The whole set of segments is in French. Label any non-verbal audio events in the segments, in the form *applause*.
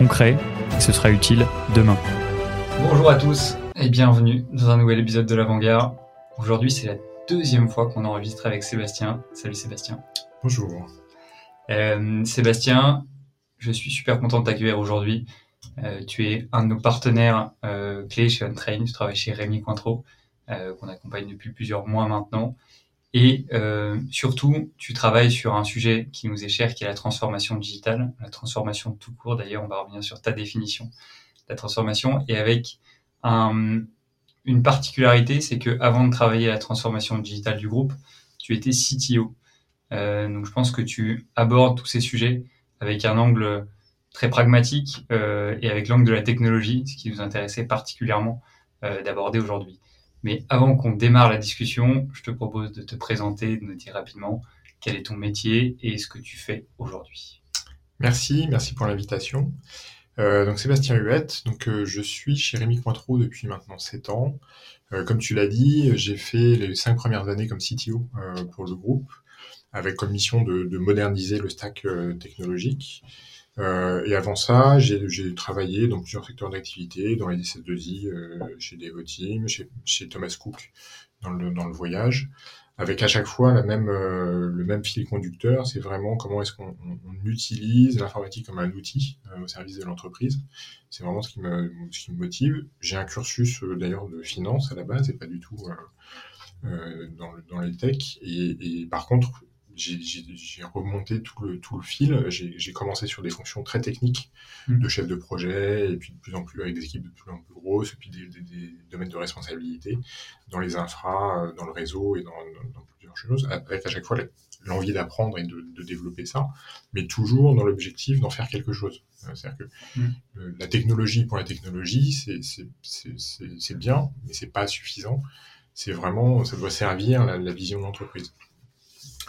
concret, et ce sera utile demain. Bonjour à tous et bienvenue dans un nouvel épisode de l'Avant-Garde. Aujourd'hui, c'est la deuxième fois qu'on enregistre avec Sébastien. Salut Sébastien. Bonjour. Euh, Sébastien, je suis super content de t'accueillir aujourd'hui. Euh, tu es un de nos partenaires euh, clés chez Untrain. Tu travailles chez Rémi Cointreau, qu'on accompagne depuis plusieurs mois maintenant. Et surtout, tu travailles sur un sujet qui nous est cher, qui est la transformation digitale, la transformation tout court. D'ailleurs, on va revenir sur ta définition de la transformation. Et avec un, une particularité, c'est que avant de travailler à la transformation digitale du groupe, tu étais CTO. Euh, donc je pense que tu abordes tous ces sujets avec un angle très pragmatique euh, et avec l'angle de la technologie, ce qui nous intéressait particulièrement euh, d'aborder aujourd'hui. Mais avant qu'on démarre la discussion, je te propose de te présenter, de nous dire rapidement quel est ton métier et ce que tu fais aujourd'hui. Merci, merci pour l'invitation. Euh, donc Sébastien Huette, donc euh, je suis chez Rémi Cointreau depuis maintenant 7 ans. Euh, comme tu l'as dit, j'ai fait les 5 premières années comme CTO pour le groupe, avec comme mission de, de moderniser le stack technologique. Et avant ça, j'ai travaillé dans plusieurs secteurs d'activité, dans les DC2I, chez Devoteam, chez, chez Thomas Cook, dans le, voyage avec à chaque fois euh, le même fil conducteur, c'est vraiment comment est-ce qu'on utilise l'informatique comme un outil euh, au service de l'entreprise. C'est vraiment ce qui me, motive. J'ai un cursus euh, d'ailleurs de finance à la base et pas du tout dans, dans les tech. Et, et par contre, j'ai remonté tout le, tout le fil. J'ai commencé sur des fonctions très techniques mmh. de chef de projet, et puis de plus en plus avec des équipes de plus en plus grosses, et puis des, des, domaines de responsabilité dans les infras, euh, dans le réseau et dans, dans, plusieurs choses, avec à chaque fois l'envie d'apprendre et de, de, développer ça, mais toujours dans l'objectif d'en faire quelque chose. Euh, c'est-à-dire que mmh. la technologie pour la technologie, c'est bien, mais c'est pas suffisant. C'est vraiment, ça doit servir la, la vision de l'entreprise.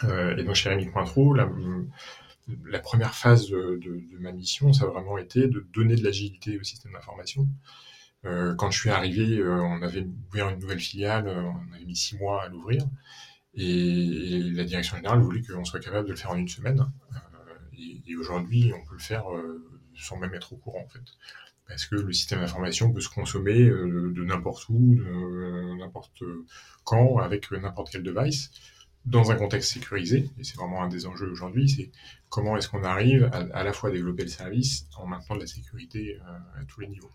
Euh, et donc chez Rémi Cointreau, la, la première phase de, de, ma mission, ça a vraiment été de donner de l'agilité au système d'information. Euh, quand je suis arrivé, euh, on avait ouvert une nouvelle filiale, on avait mis six mois à l'ouvrir, et, la direction générale voulait qu'on soit capable de le faire en une semaine. et, aujourd'hui, on peut le faire sans même être au courant en fait parce que le système d'information peut se consommer de n'importe où, de n'importe quand, avec n'importe quel device dans un contexte sécurisé, et c'est vraiment un des enjeux aujourd'hui, c'est comment est-ce qu'on arrive à, à, la fois développer le service en maintenant de la sécurité euh, à tous les niveaux.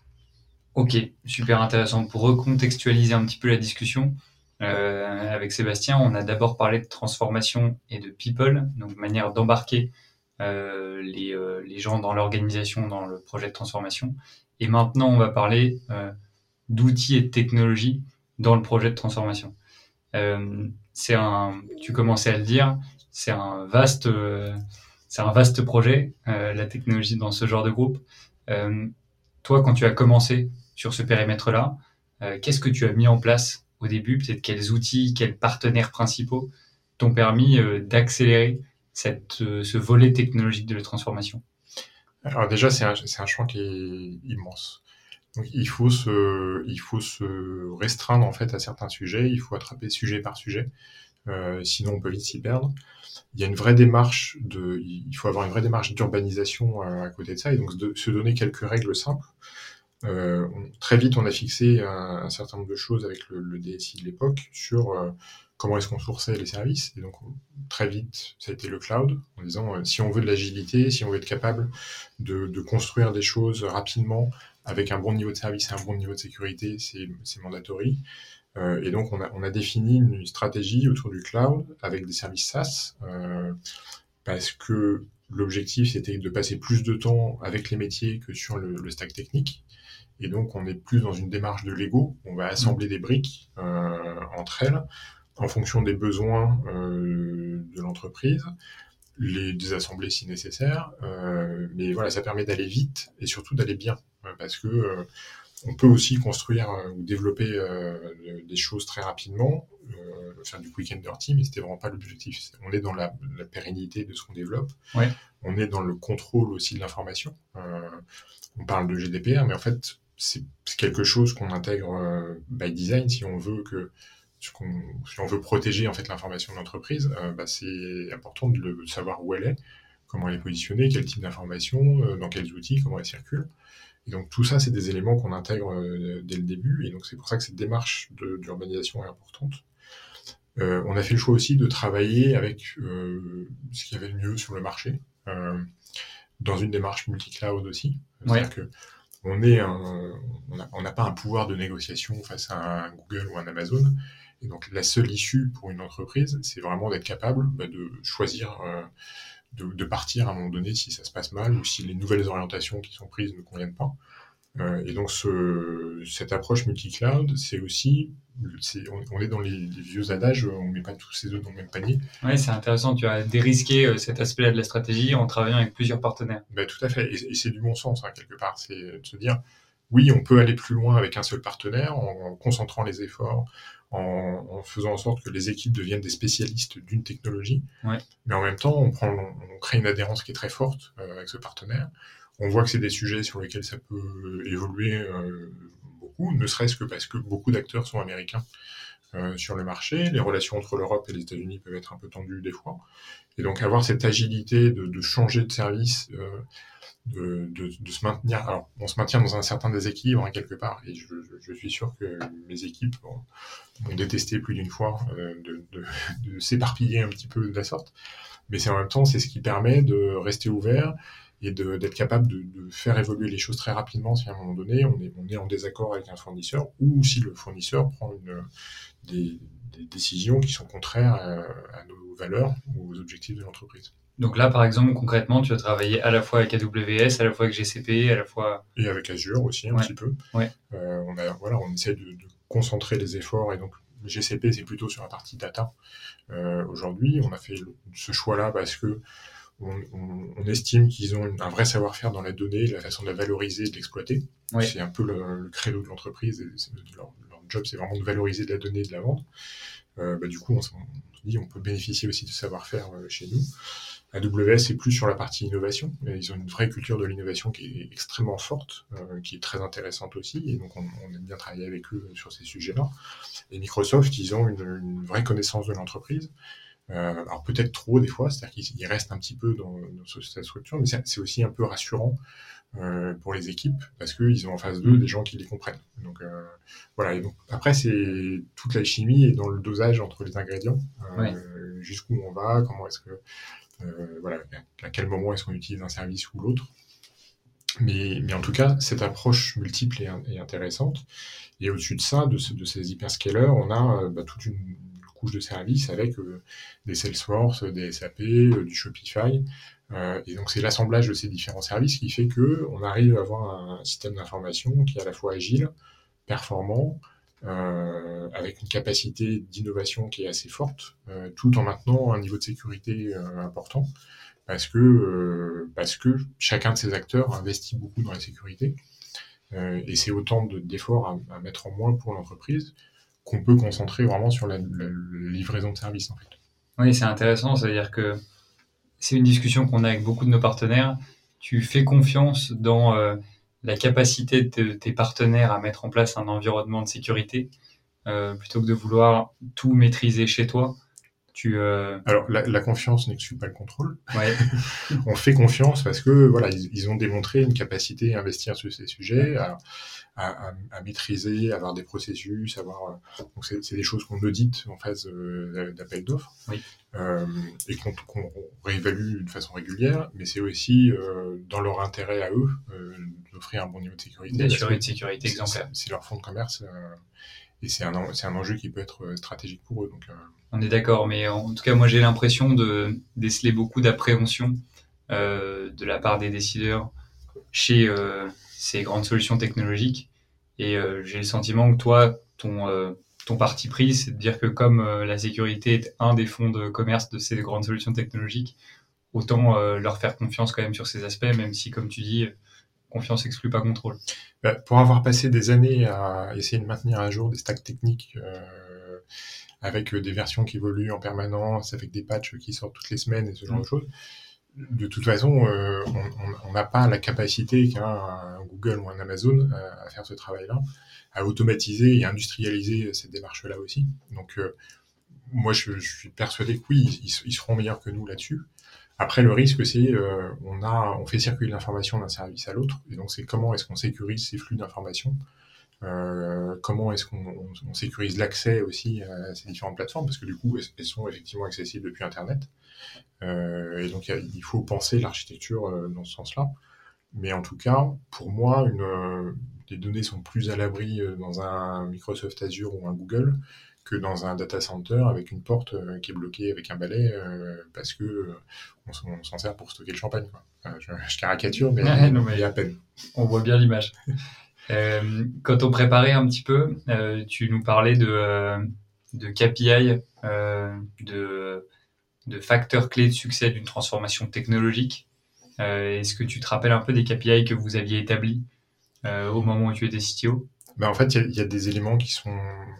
Ok, super intéressant. Pour recontextualiser un petit peu la discussion, euh, avec Sébastien, on a d'abord parlé de transformation et de people, donc manière d'embarquer euh, les, euh, les, gens dans l'organisation, dans le projet de transformation. Et maintenant, on va parler d'outils et de technologies dans le projet de transformation. Euh, c'est un, tu commençais à le dire, c'est un vaste, c'est un vaste projet, euh, la technologie dans ce genre de groupe. Euh, toi, quand tu as commencé sur ce périmètre-là, euh, qu'est-ce que tu as mis en place au début? Peut-être quels outils, quels partenaires principaux t'ont permis euh, d'accélérer cette, euh, ce volet technologique de la transformation? Alors déjà, c'est un, un champ qui est immense. Il faut se, il faut se restreindre en fait à certains sujets. Il faut attraper sujet par sujet. Euh, sinon, on peut vite s'y perdre. Il y a une vraie démarche de, il faut avoir une vraie démarche d'urbanisation à, côté de ça et donc se donner quelques règles simples. Euh, très vite, on a fixé un, certain nombre de choses avec le, DSI de l'époque sur euh, comment est-ce qu'on sourçait les services. Et donc, très vite, ça a été le cloud, en disant, si on veut de l'agilité, si on veut être capable de, construire des choses rapidement, avec un bon niveau de service et un bon niveau de sécurité, c'est mandatory. Euh, et donc, on a, on a, défini une stratégie autour du cloud avec des services SaaS, euh, parce que l'objectif, c'était de passer plus de temps avec les métiers que sur le, le, stack technique. Et donc, on est plus dans une démarche de Lego. On va assembler des briques euh, entre elles en fonction des besoins de l'entreprise les désassembler si nécessaire. mais voilà, ça permet d'aller vite et surtout d'aller bien. Parce que on peut aussi construire ou développer des choses très rapidement, faire du quick and dirty, mais c'était vraiment pas l'objectif. On est dans la, pérennité de ce qu'on développe. On est dans le contrôle aussi de l'information. on parle de GDPR, mais en fait, c'est quelque chose qu'on intègre by design si on veut que si on veut protéger en fait l'information de l'entreprise, euh, bah, c'est important de, le, savoir où elle est, comment elle est positionnée, quel type d'information, euh, dans quels outils, comment elle circule. Et donc tout ça, c'est des éléments qu'on intègre euh, dès le début, et donc c'est pour ça que cette démarche d'urbanisation est importante. on a fait le choix aussi de travailler avec ce qu'il y avait de mieux sur le marché, dans une démarche multi-cloud aussi. C'est-à-dire que on est on n'a pas un pouvoir de négociation face à un Google ou un Amazon, et donc la seule issue pour une entreprise, c'est vraiment d'être capable bah, de choisir de, partir à un moment donné si ça se passe mal ou si les nouvelles orientations qui sont prises ne conviennent pas. Euh, et donc ce, cette approche multi-cloud, c'est aussi, on, est dans les, vieux adages, on ne met pas tous ses œufs dans le même panier. Oui, c'est intéressant, tu as dérisqué euh, cet aspect-là de la stratégie en travaillant avec plusieurs partenaires. Bah, tout à fait, et, c'est du bon sens hein, quelque part, c'est de se dire, oui, on peut aller plus loin avec un seul partenaire en concentrant les efforts, en, faisant en sorte que les équipes deviennent des spécialistes d'une technologie. Mais en même temps, on, prend, on, crée une adhérence qui est très forte euh, avec ce partenaire. On voit que c'est des sujets sur lesquels ça peut évoluer euh, beaucoup, ne serait-ce que parce que beaucoup d'acteurs sont américains euh, sur le marché. Les relations entre l'Europe et les États-Unis peuvent être un peu tendues des fois. Et donc avoir cette agilité de, de changer de service de, se maintenir. Alors, on se maintient dans un certain déséquilibre hein, quelque part, et je, suis sûr que mes équipes ont, détesté plus d'une fois euh, de, s'éparpiller un petit peu de la sorte. Mais c'est en même temps, c'est ce qui permet de rester ouvert et d'être capable de, faire évoluer les choses très rapidement si à un moment donné on est, en désaccord avec un fournisseur ou si le fournisseur prend des, décisions qui sont contraires à nos valeurs ou aux objectifs de l'entreprise. Donc là, par exemple, concrètement, tu as travaillé à la fois avec AWS, à la fois avec GCP, à la fois... Et avec Azure aussi, un petit peu. Ouais. Euh, on, a, voilà, on essaie de, concentrer les efforts, et donc GCP, c'est plutôt sur la partie data. Euh, aujourd'hui, on a fait ce choix-là parce que on, estime qu'ils ont un vrai savoir-faire dans la donnée, la façon de la valoriser et de l'exploiter. C'est un peu le, credo de l'entreprise. Leur, leur, job, c'est vraiment de valoriser de la donnée et de la vendre. Euh, bah, du coup, on, on, dit on peut bénéficier aussi de savoir-faire chez nous. AWS est plus sur la partie innovation. Ils ont une vraie culture de l'innovation qui est extrêmement forte, euh, qui est très intéressante aussi, et donc on, aime bien travailler avec eux sur ces sujets-là. Et Microsoft, ils ont une, vraie connaissance de l'entreprise. Euh, alors peut-être trop des fois, c'est-à-dire qu'ils restent un petit peu dans, cette structure, mais c'est aussi un peu rassurant euh, pour les équipes parce qu'ils ont en face d'eux des gens qui les comprennent. Donc voilà. Et donc, après, c'est toute la chimie et dans le dosage entre les ingrédients, jusqu'où on va, comment est-ce que euh, voilà, à quel moment est-ce qu'on utilise un service ou l'autre. Mais, en tout cas, cette approche multiple est, intéressante. Et au-dessus de ça, de, ces hyperscalers, on a euh, bah, toute une couche de services avec euh, des Salesforce, des SAP, du Shopify. et donc c'est l'assemblage de ces différents services qui fait que on arrive à avoir un système d'information qui est à la fois agile, performant, euh, avec une capacité d'innovation qui est assez forte, euh, tout en maintenant un niveau de sécurité euh, important, parce que, parce que chacun de ces acteurs investit beaucoup dans la sécurité, et c'est autant d'efforts à, mettre en moins pour l'entreprise qu'on peut concentrer vraiment sur la, livraison de services. Oui, c'est intéressant, c'est-à-dire que c'est une discussion qu'on a avec beaucoup de nos partenaires. Tu fais confiance dans la capacité de tes partenaires à mettre en place un environnement de sécurité euh, plutôt que de vouloir tout maîtriser chez toi. Tu, euh, Alors la, confiance n'exclut pas le contrôle. Ouais. *laughs* on fait confiance parce que voilà ils, ont démontré une capacité à investir sur ces sujets, à, à, à, maîtriser, avoir des processus, avoir euh, donc c'est des choses qu'on audite en phase euh, d'appel d'offres oui. euh, et qu'on réévalue de façon régulière, mais c'est aussi dans leur intérêt à eux d'offrir un bon niveau de sécurité. Une sécurité exemplaire. C'est leur fonds de commerce et c'est un, un enjeu qui peut être stratégique pour eux. Donc, On est d'accord, mais en tout cas moi j'ai l'impression de déceler beaucoup d'appréhension de la part des décideurs chez ces grandes solutions technologiques. Et euh, j'ai le sentiment que toi, ton, euh, ton parti pris, c'est de dire que comme euh, la sécurité est un des fonds de commerce de ces grandes solutions technologiques, autant leur faire confiance quand même sur ces aspects, même si, comme tu dis, confiance exclut pas contrôle. Bah, pour avoir passé des années à essayer de maintenir à jour des stacks techniques avec des versions qui évoluent en permanence, avec des patchs qui sortent toutes les semaines et ce genre de choses, de toute façon, euh, on n'a pas la capacité qu'un Google ou un Amazon euh, à faire ce travail-là, à automatiser et industrialiser cette démarche-là aussi. Donc, euh, moi, je, suis persuadé que oui, ils, seront meilleurs que nous là-dessus. Après, le risque, c'est on a, on fait circuler l'information d'un service à l'autre, et donc c'est comment est-ce qu'on sécurise ces flux d'informations comment est-ce qu'on sécurise l'accès aussi à ces différentes plateformes parce que du coup elles sont effectivement accessibles depuis Internet euh, et donc, il faut penser l'architecture euh, dans ce sens-là. Mais en tout cas, pour moi, une, euh, les données sont plus à l'abri dans un Microsoft Azure ou un Google que dans un data center avec une porte qui est bloquée avec un balai parce que on, s'en sert pour stocker le champagne. Je, caricature, *laughs* mais, il y a à peine. On voit bien l'image. *laughs* quand on préparait un petit peu, tu nous parlais de, de KPI, de de facteurs clés de succès d'une transformation technologique. Euh, est-ce que tu te rappelles un peu des KPI que vous aviez établis euh, au moment où tu étais CTO ben en fait, il y, a des éléments qui sont,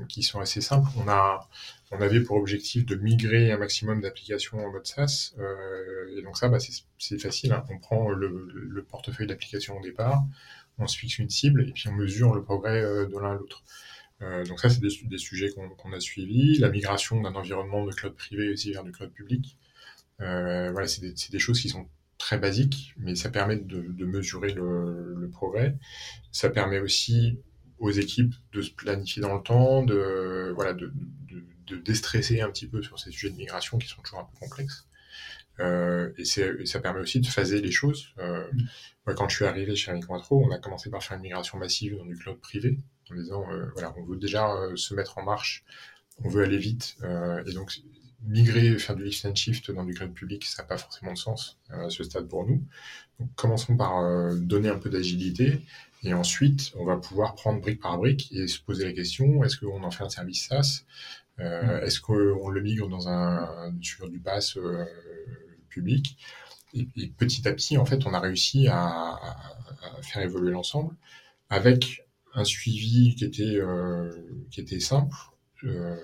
qui sont assez simples. On, a, on avait pour objectif de migrer un maximum d'applications en mode SaaS. Euh, et donc ça, bah, c'est facile. Hein. On prend le, portefeuille d'applications au départ, on se fixe une cible et puis on mesure le progrès de l'un à l'autre. Euh, donc ça, c'est des, sujets qu'on a suivis. La migration d'un environnement de cloud privé aussi vers du cloud public. Euh, voilà, c'est des, choses qui sont très basiques, mais ça permet de, mesurer le, progrès. Ça permet aussi aux équipes de se planifier dans le temps, de voilà, de, déstresser un petit peu sur ces sujets de migration qui sont toujours un peu complexes. Euh, et, ça permet aussi de phaser les choses. Moi, quand je suis arrivé chez Amicointro, on a commencé par faire une migration massive dans du cloud privé en disant euh, voilà, on veut déjà euh, se mettre en marche, on veut aller vite, euh, et donc migrer, faire du lift and shift dans du cloud public, ça n'a pas forcément de sens à ce stade pour nous. Donc, commençons par donner un peu d'agilité, et ensuite, on va pouvoir prendre brique par brique et se poser la question est-ce qu'on en fait un service SaaS? Mm. Est-ce qu'on le migre dans un, sur du pass public? Et, petit à petit, en fait, on a réussi à, faire évoluer l'ensemble avec un suivi qui était, euh, qui était simple. Euh,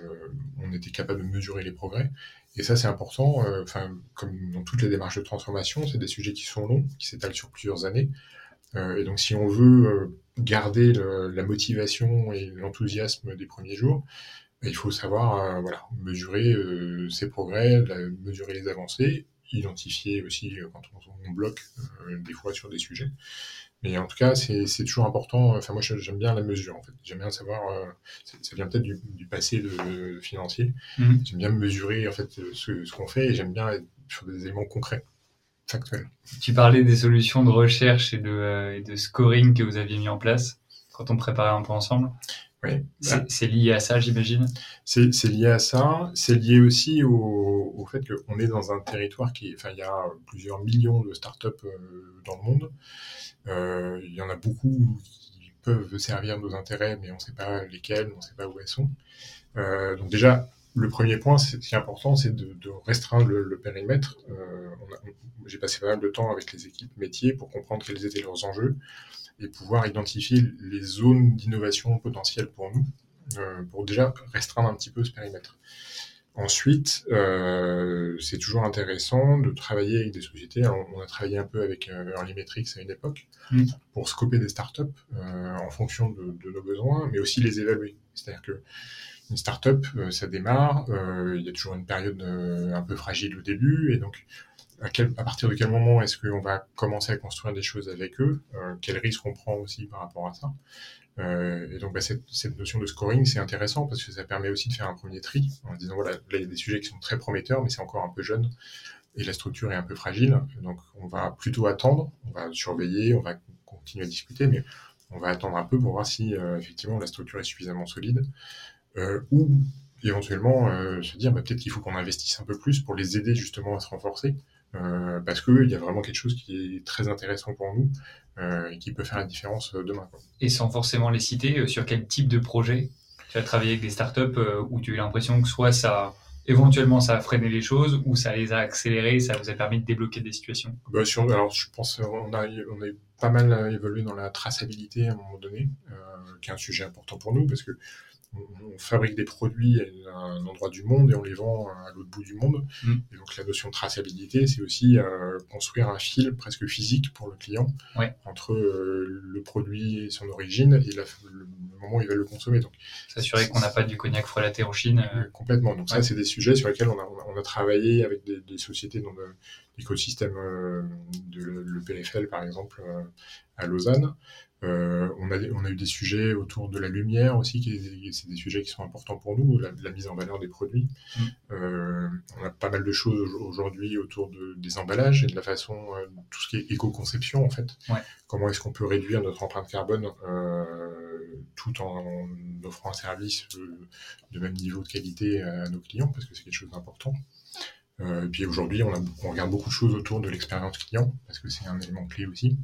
on était capable de mesurer les progrès. Et ça, c'est important. Euh, enfin, comme dans toutes les démarches de transformation, c'est des sujets qui sont longs, qui s'étalent sur plusieurs années. et donc, si on veut garder la motivation et l'enthousiasme des premiers jours, bah, il faut savoir mesurer ses progrès, mesurer les avancées, identifier aussi quand on bloque des fois sur des sujets. Mais en tout cas, c'est toujours important. Enfin, moi, j'aime bien la mesure, en fait. J'aime bien savoir. Euh, ça vient peut-être du, passé de, financier. Mhm. J'aime bien mesurer, en fait, ce, qu'on fait et j'aime bien être sur des éléments concrets, factuels. Tu parlais des solutions de recherche et de, euh, et de scoring que vous aviez mis en place quand on préparait un peu ensemble. Oui. C'est lié à ça, j'imagine? C'est lié à ça. C'est lié aussi au, au fait qu'on est dans un territoire qui. Enfin, il y a plusieurs millions de startups euh, dans le monde. Euh, il y en a beaucoup qui peuvent servir nos intérêts, mais on ne sait pas lesquels, on ne sait pas où elles sont. Euh, donc déjà, le premier point, c'est qui est important, c'est de, de, restreindre le, périmètre. Euh, J'ai passé pas mal de temps avec les équipes métiers pour comprendre quels étaient leurs enjeux et pouvoir identifier les zones d'innovation potentielles pour nous, euh, pour déjà restreindre un petit peu ce périmètre. Ensuite, euh, c'est toujours intéressant de travailler avec des sociétés. on a travaillé un peu avec euh, Early Metrics à une époque mm. pour scoper des startups euh, en fonction de, de, nos besoins, mais aussi les évaluer. C'est-à-dire que une startup, ça démarre, il y a toujours une période un peu fragile au début, et donc à, partir de quel moment est-ce qu'on va commencer à construire des choses avec eux Quels risques on prend aussi par rapport à ça euh, et donc, bah, cette, notion de scoring, c'est intéressant parce que ça permet aussi de faire un premier tri en disant voilà, là, il y a des sujets qui sont très prometteurs, mais c'est encore un peu jeune et la structure est un peu fragile. Donc, on va plutôt attendre, on va surveiller, on va continuer à discuter, mais on va attendre un peu pour voir si euh, effectivement la structure est suffisamment solide euh, ou éventuellement euh, se dire bah, peut-être qu'il faut qu'on investisse un peu plus pour les aider justement à se renforcer. Euh, parce qu'il y a vraiment quelque chose qui est très intéressant pour nous euh, et qui peut faire la différence euh, demain. Et sans forcément les citer, sur quel type de projet tu as travaillé avec des startups où tu as eu l'impression que soit ça éventuellement ça a freiné les choses ou ça les a accélérées, ça vous a permis de débloquer des situations? Bah, Alors je pense on a, on a pas mal évolué dans la traçabilité à un moment donné, euh, qui est un sujet important pour nous parce que on, fabrique des produits à un endroit du monde et on les vend à l'autre bout du monde. Mm. Et donc la notion de traçabilité, c'est aussi euh, construire un fil presque physique pour le client entre euh, le produit et son origine et le moment où il va le consommer. Donc s'assurer qu'on n'a pas du cognac frelaté en Chine. Euh. Complètement. Donc ça, c'est des sujets sur lesquels on a, on a travaillé avec des, des sociétés dans l'écosystème de l'EPFL, par exemple, à Lausanne. Euh, on, a, on a eu des sujets autour de la lumière aussi, qui c'est des sujets qui sont importants pour nous, la, mise en valeur des produits. Mm. Euh, on a pas mal de choses aujourd'hui autour de, des emballages et de la façon, euh, tout ce qui est éco-conception en fait. Comment est-ce qu'on peut réduire notre empreinte carbone tout en offrant un service de même niveau de qualité à nos clients, parce que c'est quelque chose d'important. et puis aujourd'hui, on, on, regarde beaucoup de choses autour de l'expérience client, parce que c'est un élément clé aussi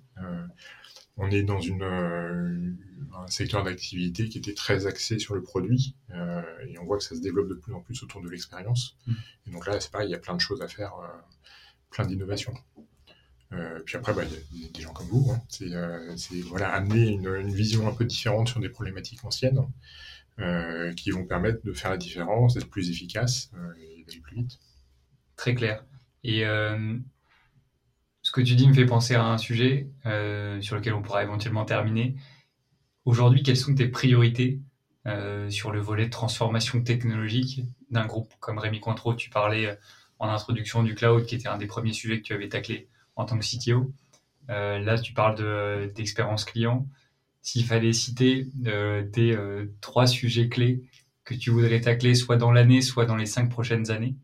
on est dans une, euh, un secteur d'activité qui était très axé sur le produit euh, et on voit que ça se développe de plus en plus autour de l'expérience. Mm. Et donc là, c'est pareil, il y a plein de choses à faire, euh, plein d'innovations. puis après, bah, il y, a des gens comme vous. Hein. C'est voilà, amener une, vision un peu différente sur des problématiques anciennes qui vont permettre de faire la différence, d'être plus efficace et d'aller plus vite. Très clair. Et ce que tu dis me fait penser à un sujet euh, sur lequel on pourra éventuellement terminer. Aujourd'hui, quelles sont tes priorités euh, sur le volet transformation technologique d'un groupe comme Rémi Cointreau? Tu parlais euh, en introduction du cloud, qui était un des premiers sujets que tu avais taclé en tant que CTO. là, tu parles d'expérience client. S'il fallait citer tes trois sujets clés que tu voudrais tacler, soit dans l'année, soit dans les cinq prochaines années,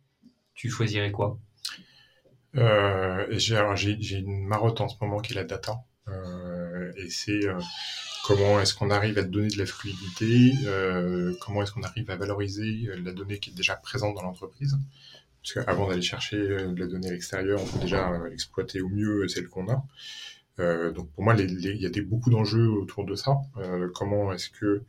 tu choisirais quoi? Euh, j'ai une marotte en ce moment qui est la data. Euh, et c'est euh, comment est-ce qu'on arrive à donner de la fluidité, comment est-ce qu'on arrive à valoriser la donnée qui est déjà présente dans l'entreprise. Parce qu'avant d'aller chercher de la donnée à l'extérieur, on peut déjà exploiter au mieux celle qu'on a. Donc pour moi, il y a des, beaucoup d'enjeux autour de ça. Comment est-ce que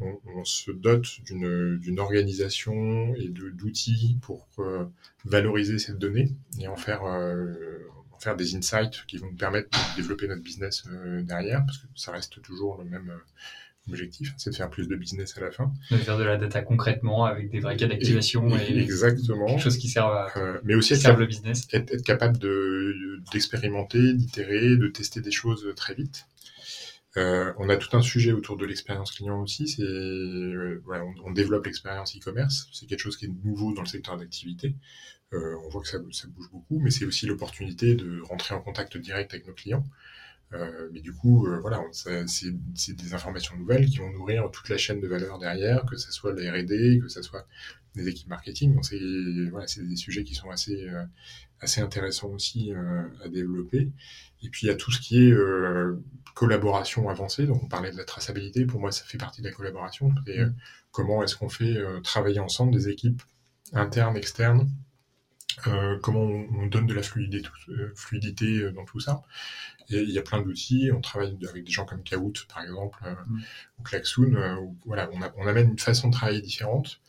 on, se dote d'une organisation et d'outils pour euh, valoriser cette donnée et en faire, euh, en faire des insights qui vont nous permettre de développer notre business euh, derrière, parce que ça reste toujours le même objectif, c'est de faire plus de business à la fin. De faire de la data concrètement avec des vrais cas d'activation et, exactement. quelque chose qui sert à mais aussi être, le business. Être, être capable d'expérimenter, d'itérer, de tester des choses très vite. Euh, on a tout un sujet autour de l'expérience client aussi. Euh, on, développe l'expérience e-commerce. C'est quelque chose qui est nouveau dans le secteur d'activité. Euh, on voit que ça, bouge beaucoup, mais c'est aussi l'opportunité de rentrer en contact direct avec nos clients. Mais du coup, voilà, c'est, des informations nouvelles qui vont nourrir toute la chaîne de valeur derrière, que ce soit la R&D, que ce soit des équipes marketing. Donc c'est, voilà, des sujets qui sont assez, assez intéressants aussi à développer. Et puis il y a tout ce qui est euh, collaboration avancée. Donc on parlait de la traçabilité. Pour moi, ça fait partie de la collaboration. Euh, comment est-ce qu'on fait euh, travailler ensemble des équipes internes, externes Comment on, donne de la fluidité, fluidité dans tout ça Et il y a plein d'outils. On travaille avec des gens comme Kahoot, par exemple, mm. ou Klaxoon. Où, voilà, on, on, amène une façon de travailler différente.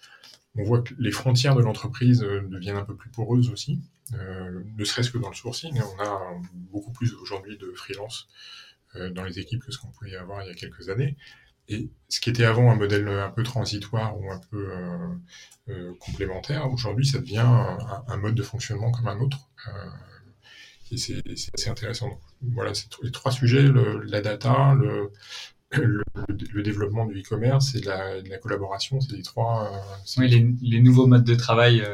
On voit que les frontières de l'entreprise deviennent un peu plus poreuses aussi. Euh, ne serait-ce que dans le sourcing. On a beaucoup plus aujourd'hui de freelance euh, dans les équipes que ce qu'on pouvait avoir il y a quelques années. Et ce qui était avant un modèle un peu transitoire ou un peu euh, complémentaire, aujourd'hui ça devient un, mode de fonctionnement comme un autre. et c'est assez intéressant. Voilà, c'est les trois sujets, la data, le, développement du e-commerce et la, la collaboration, c'est les trois. oui, les, nouveaux modes de travail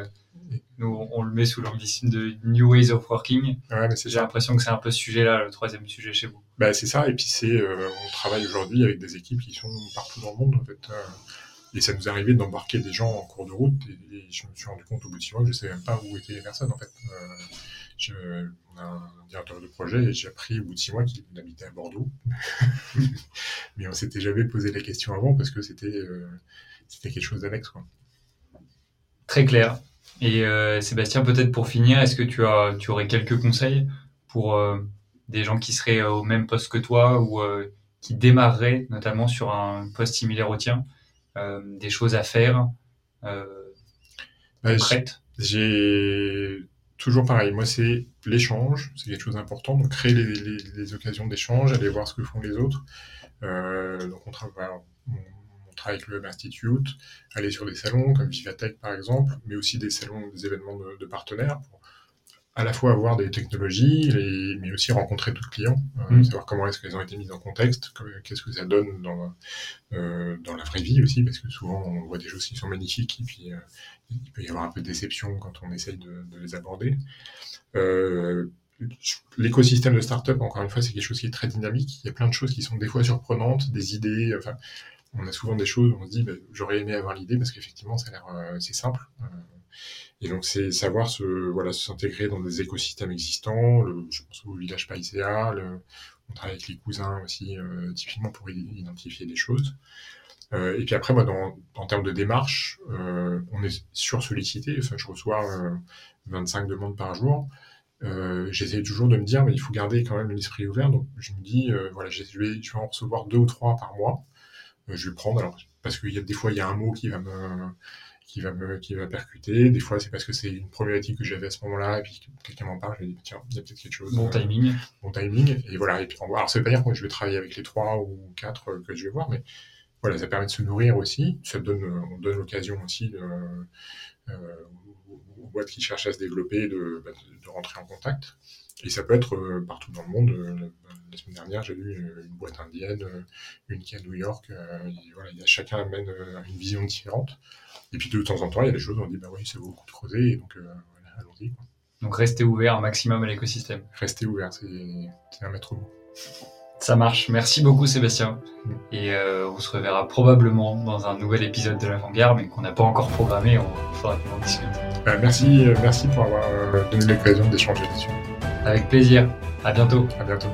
nous, on le met sous l'anglicisme de New Ways of Working. Ouais, J'ai l'impression que c'est un peu ce sujet-là, le troisième sujet chez vous. Bah, c'est ça. Et puis, c'est, euh, on travaille aujourd'hui avec des équipes qui sont partout dans le monde, en fait. Euh, et ça nous arrivé d'embarquer des gens en cours de route. Et, je me suis rendu compte au bout de six mois que je ne savais même pas où étaient les personnes, en fait. Euh, je, on a un directeur de projet et j'ai appris au bout de six mois qu'il habitait à Bordeaux. *laughs* Mais on s'était jamais posé la question avant parce que c'était, c'était quelque chose d'annexe, quoi. Très clair. Et euh, Sébastien, peut-être pour finir, est-ce que tu, as, tu aurais quelques conseils pour euh, des gens qui seraient au même poste que toi ou euh, qui démarreraient notamment sur un poste similaire au tien, des choses à faire bah, concrètes? J'ai toujours pareil. Moi, c'est l'échange, c'est quelque chose d'important. Donc, créer les, occasions d'échange, aller voir ce que font les autres. Euh, donc, on travaille, on, travaille avec le Web Institute, aller sur des salons comme Vivatech par exemple, mais aussi des salons, des événements de, de partenaires pour à la fois avoir des technologies, mais aussi rencontrer d'autres clients, euh, mm. savoir comment est-ce qu'elles ont été mises en contexte, qu'est-ce que ça donne dans, euh, dans la vraie vie aussi, parce que souvent on voit des choses qui sont magnifiques et puis euh, il peut y avoir un peu de déception quand on essaye de, de les aborder. Euh, L'écosystème de start-up, encore une fois, c'est quelque chose qui est très dynamique. Il y a plein de choses qui sont des fois surprenantes, des idées. Enfin, on a souvent des choses où on se dit, bah, j'aurais aimé avoir l'idée parce qu'effectivement, ça l'air, euh, c'est simple. Et donc, c'est savoir se, voilà, s'intégrer dans des écosystèmes existants. Je pense au village Païséa, on travaille avec les cousins aussi, euh, typiquement pour identifier des choses. Euh, et puis après, en termes de démarche, euh, on est sur-sollicité. Enfin, je reçois 25 euh, demandes par jour. Euh, j'essaie toujours de me dire, mais il faut garder quand même l'esprit ouvert. Donc, je me dis, voilà, je vais, je vais en recevoir deux ou trois par mois. Je vais prendre, alors, parce qu'il y a des fois, il y a un mot qui va me qui va me, qui va percuter. Des fois, c'est parce que c'est une problématique que j'avais à ce moment-là, et puis quelqu'un m'en parle, je dis, tiens, il y a peut-être quelque chose. Bon timing. Bon timing. Et voilà. Et puis, alors, ça veut pas dire que je vais travailler avec les trois ou quatre que je vais voir, mais voilà, ça permet de se nourrir aussi. Ça donne, on donne l'occasion aussi de, euh, aux boîtes qui cherchent à se développer de, bah, de, rentrer en contact. Et ça peut être euh, partout dans le monde. Euh, la semaine dernière, j'ai vu une, boîte indienne, euh, une qui est à New York. voilà, il y a, chacun amène une vision différente. Et puis de temps en temps, il y a des choses où on dit, bah oui, ça vaut le coup de creuser, et donc voilà, allons-y. Donc restez ouvert un maximum à l'écosystème. Restez ouvert, c'est un maître mot. Ça marche. Merci beaucoup Sébastien. Et euh, on se reverra probablement dans un nouvel épisode de l'avant-garde, mais qu'on n'a pas encore programmé. On faudra qu'on en discute. Euh, merci, euh, merci pour avoir donné l'occasion d'échanger dessus Avec plaisir. À bientôt. À bientôt.